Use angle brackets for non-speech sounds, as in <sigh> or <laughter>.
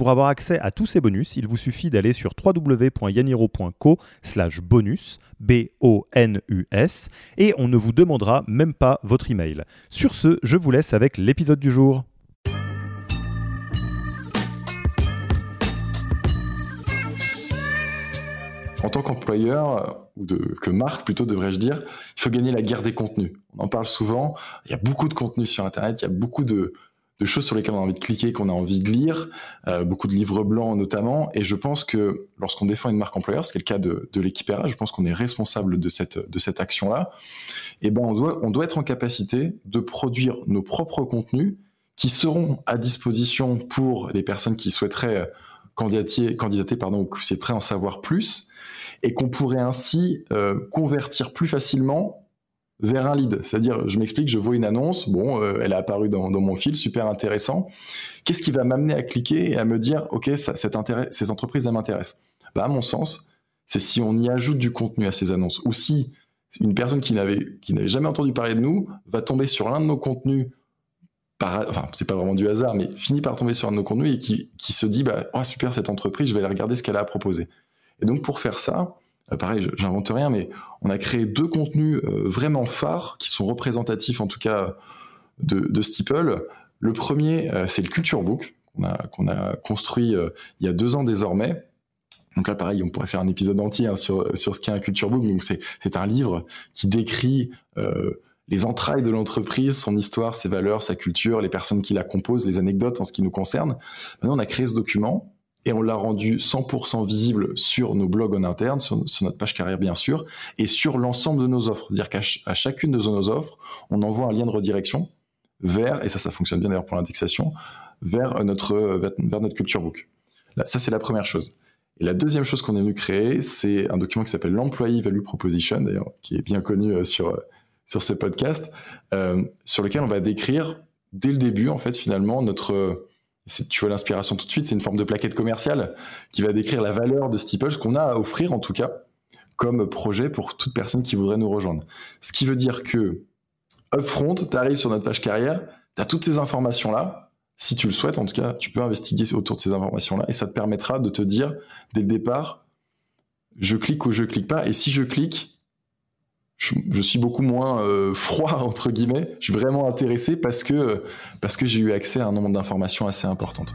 Pour avoir accès à tous ces bonus, il vous suffit d'aller sur www.yaniro.co slash bonus, B-O-N-U-S, et on ne vous demandera même pas votre email. Sur ce, je vous laisse avec l'épisode du jour. En tant qu'employeur, ou de, que marque plutôt devrais-je dire, il faut gagner la guerre des contenus. On en parle souvent, il y a beaucoup de contenus sur Internet, il y a beaucoup de, de choses sur lesquelles on a envie de cliquer, qu'on a envie de lire, euh, beaucoup de livres blancs notamment. Et je pense que lorsqu'on défend une marque employeur, ce qui est le cas de, de je pense qu'on est responsable de cette, action-là. Et eh ben on doit, on doit être en capacité de produire nos propres contenus qui seront à disposition pour les personnes qui souhaiteraient candidater, candidater pardon, ou qui souhaiteraient en savoir plus, et qu'on pourrait ainsi euh, convertir plus facilement vers un lead. C'est-à-dire, je m'explique, je vois une annonce, bon, euh, elle est apparue dans, mon fil, super intéressant. Qu'est-ce qui va m'amener à cliquer et à me dire, OK, ça, cet ces entreprises, elles m'intéressent? Bah, À mon sens, c'est si on y ajoute du contenu à ces annonces, ou si une personne qui n'avait, jamais entendu parler de nous va tomber sur l'un de nos contenus, par, enfin, c'est pas vraiment du hasard, mais finit par tomber sur un de nos contenus et qui, qui se dit, bah, oh, super, cette entreprise, je vais aller regarder ce qu'elle a à proposer. Et donc, pour faire ça, pareil, j'invente rien, mais on a créé deux contenus euh, vraiment phares qui sont représentatifs en tout cas de, de Steeple. Le premier, euh, c'est le Culture Book qu'on a, a construit il y a deux ans désormais. Donc là, pareil, on pourrait faire un épisode entier hein, sur, sur ce qu'est un Culture Book. Donc c'est un livre qui décrit les entrailles de l'entreprise, son histoire, ses valeurs, sa culture, les personnes qui la composent, les anecdotes en ce qui nous concerne. Maintenant, on a créé ce document et on l'a rendu 100% visible sur nos blogs en interne, sur, notre page carrière bien sûr, et sur l'ensemble de nos offres. C'est-à-dire qu'à chacune de nos offres, on envoie un lien de redirection vers, et ça, ça fonctionne bien d'ailleurs pour l'indexation, vers notre, vers notre culture book. Là, ça, c'est la première chose. Et la deuxième chose qu'on est venu créer, c'est un document qui s'appelle l'Employee Value Proposition, qui est bien connu euh, sur, euh, sur ce podcast, euh, sur lequel on va décrire dès le début, en fait, finalement, notre tu vois l'inspiration tout de suite, c'est une forme de plaquette commerciale qui va décrire la valeur de Steeple, ce qu'on a à offrir en tout cas comme projet pour toute personne qui voudrait nous rejoindre. Ce qui veut dire que upfront, tu arrives sur notre page carrière, tu as toutes ces informations-là. Si tu le souhaites, en tout cas, tu peux investiguer autour de ces informations-là et ça te permettra de te dire dès le départ, je clique ou je clique pas. Et si je clique, je, suis beaucoup moins euh, <laughs> froid entre guillemets. Je suis vraiment intéressé parce que parce que j'ai eu accès à un nombre d'informations assez importantes.